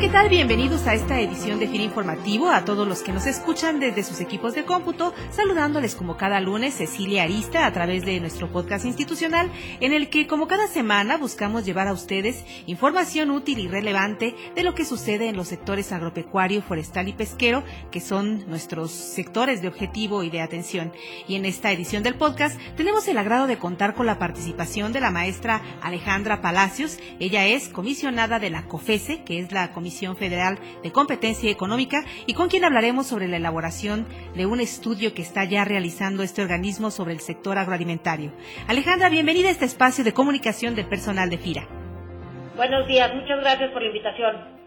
¿Qué tal? Bienvenidos a esta edición de FIRA Informativo, a todos los que nos escuchan desde sus equipos de cómputo, saludándoles como cada lunes Cecilia Arista a través de nuestro podcast institucional, en el que como cada semana buscamos llevar a ustedes información útil y relevante de lo que sucede en los sectores agropecuario, forestal y pesquero, que son nuestros sectores de objetivo y de atención. Y en esta edición del podcast tenemos el agrado de contar con la participación de la maestra Alejandra Palacios. Ella es comisionada de la COFESE, que es la Comisión Federal de Competencia Económica y con quien hablaremos sobre la elaboración de un estudio que está ya realizando este organismo sobre el sector agroalimentario. Alejandra, bienvenida a este espacio de comunicación del personal de FIRA. Buenos días, muchas gracias por la invitación.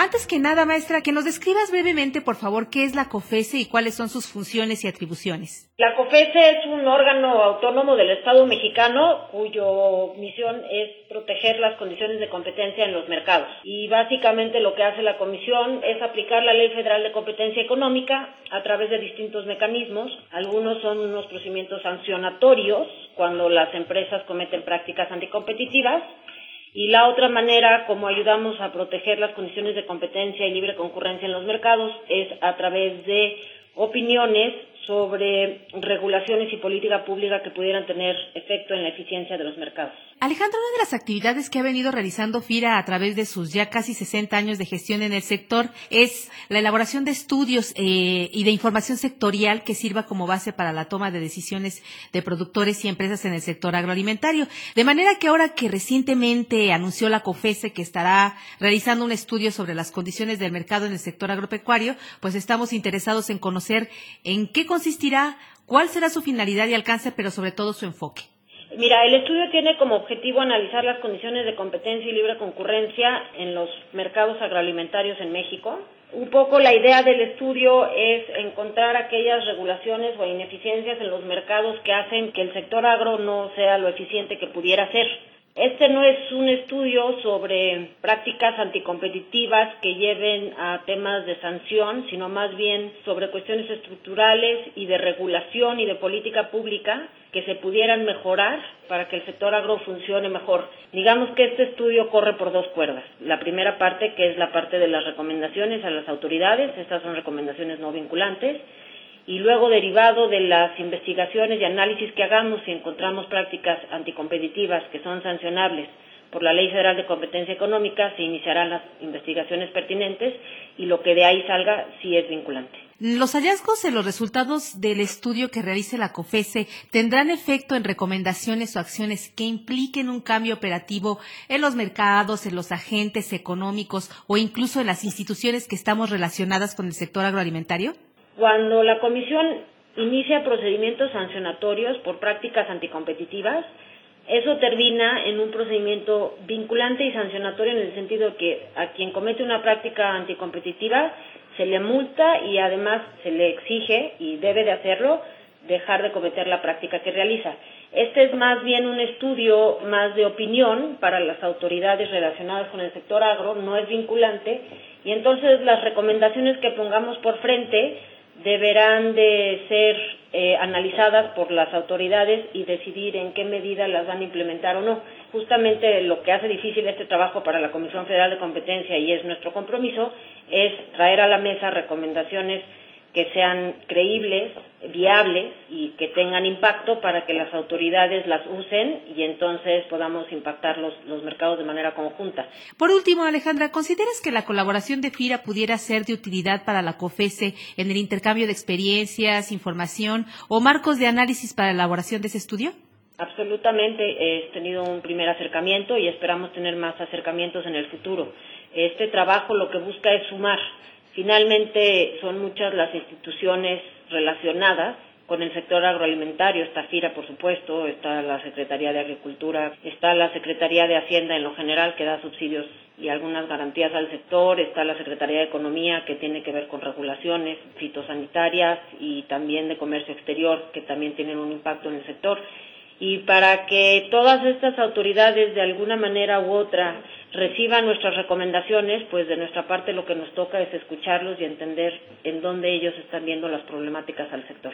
Antes que nada, maestra, que nos describas brevemente, por favor, qué es la COFESE y cuáles son sus funciones y atribuciones. La COFESE es un órgano autónomo del Estado mexicano cuyo misión es proteger las condiciones de competencia en los mercados. Y básicamente lo que hace la Comisión es aplicar la Ley Federal de Competencia Económica a través de distintos mecanismos. Algunos son unos procedimientos sancionatorios cuando las empresas cometen prácticas anticompetitivas y la otra manera como ayudamos a proteger las condiciones de competencia y libre concurrencia en los mercados es a través de opiniones sobre regulaciones y política pública que pudieran tener efecto en la eficiencia de los mercados. Alejandro, una de las actividades que ha venido realizando FIRA a través de sus ya casi 60 años de gestión en el sector es la elaboración de estudios eh, y de información sectorial que sirva como base para la toma de decisiones de productores y empresas en el sector agroalimentario. De manera que ahora que recientemente anunció la COFESE que estará realizando un estudio sobre las condiciones del mercado en el sector agropecuario, pues estamos interesados en conocer en qué consistirá, cuál será su finalidad y alcance, pero sobre todo su enfoque. Mira, el estudio tiene como objetivo analizar las condiciones de competencia y libre concurrencia en los mercados agroalimentarios en México. Un poco la idea del estudio es encontrar aquellas regulaciones o ineficiencias en los mercados que hacen que el sector agro no sea lo eficiente que pudiera ser. Este no es un estudio sobre prácticas anticompetitivas que lleven a temas de sanción, sino más bien sobre cuestiones estructurales y de regulación y de política pública que se pudieran mejorar para que el sector agro funcione mejor. Digamos que este estudio corre por dos cuerdas. La primera parte, que es la parte de las recomendaciones a las autoridades, estas son recomendaciones no vinculantes, y luego derivado de las investigaciones y análisis que hagamos si encontramos prácticas anticompetitivas que son sancionables por la Ley Federal de Competencia Económica, se iniciarán las investigaciones pertinentes y lo que de ahí salga sí es vinculante. ¿Los hallazgos de los resultados del estudio que realice la COFESE tendrán efecto en recomendaciones o acciones que impliquen un cambio operativo en los mercados, en los agentes económicos o incluso en las instituciones que estamos relacionadas con el sector agroalimentario? Cuando la Comisión inicia procedimientos sancionatorios por prácticas anticompetitivas, eso termina en un procedimiento vinculante y sancionatorio en el sentido que a quien comete una práctica anticompetitiva se le multa y además se le exige, y debe de hacerlo, dejar de cometer la práctica que realiza. Este es más bien un estudio más de opinión para las autoridades relacionadas con el sector agro, no es vinculante, y entonces las recomendaciones que pongamos por frente deberán de ser eh, analizadas por las autoridades y decidir en qué medida las van a implementar o no. Justamente lo que hace difícil este trabajo para la Comisión Federal de Competencia y es nuestro compromiso es traer a la mesa recomendaciones que sean creíbles, viables y que tengan impacto para que las autoridades las usen y entonces podamos impactar los, los mercados de manera conjunta. Por último, Alejandra, ¿consideras que la colaboración de FIRA pudiera ser de utilidad para la COFESE en el intercambio de experiencias, información o marcos de análisis para la elaboración de ese estudio? Absolutamente, he tenido un primer acercamiento y esperamos tener más acercamientos en el futuro. Este trabajo lo que busca es sumar Finalmente, son muchas las instituciones relacionadas con el sector agroalimentario, está FIRA, por supuesto, está la Secretaría de Agricultura, está la Secretaría de Hacienda en lo general, que da subsidios y algunas garantías al sector, está la Secretaría de Economía, que tiene que ver con regulaciones fitosanitarias y también de comercio exterior, que también tienen un impacto en el sector. Y para que todas estas autoridades, de alguna manera u otra, reciban nuestras recomendaciones, pues de nuestra parte lo que nos toca es escucharlos y entender en dónde ellos están viendo las problemáticas al sector.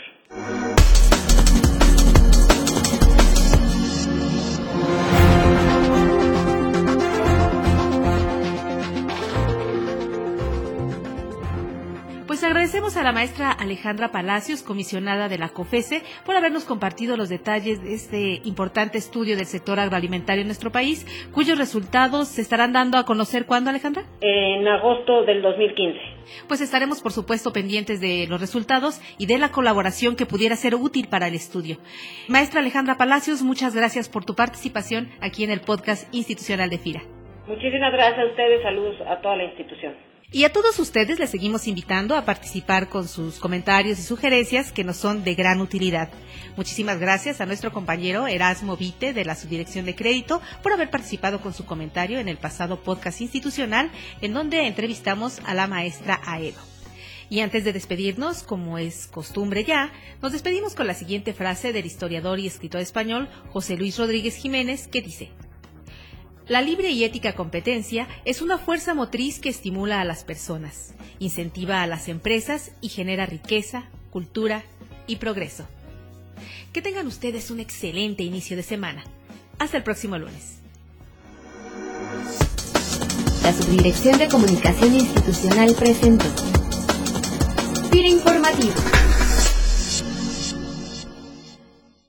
Agradecemos a la maestra Alejandra Palacios, comisionada de la COFESE, por habernos compartido los detalles de este importante estudio del sector agroalimentario en nuestro país, cuyos resultados se estarán dando a conocer cuándo, Alejandra? En agosto del 2015. Pues estaremos, por supuesto, pendientes de los resultados y de la colaboración que pudiera ser útil para el estudio. Maestra Alejandra Palacios, muchas gracias por tu participación aquí en el podcast institucional de FIRA. Muchísimas gracias a ustedes, saludos a toda la institución. Y a todos ustedes les seguimos invitando a participar con sus comentarios y sugerencias que nos son de gran utilidad. Muchísimas gracias a nuestro compañero Erasmo Vite de la Subdirección de Crédito por haber participado con su comentario en el pasado podcast institucional en donde entrevistamos a la maestra Aedo. Y antes de despedirnos, como es costumbre ya, nos despedimos con la siguiente frase del historiador y escritor español José Luis Rodríguez Jiménez que dice, la libre y ética competencia es una fuerza motriz que estimula a las personas, incentiva a las empresas y genera riqueza, cultura y progreso. Que tengan ustedes un excelente inicio de semana. Hasta el próximo lunes. La Subdirección de Comunicación Institucional presentó. Fira Informativo.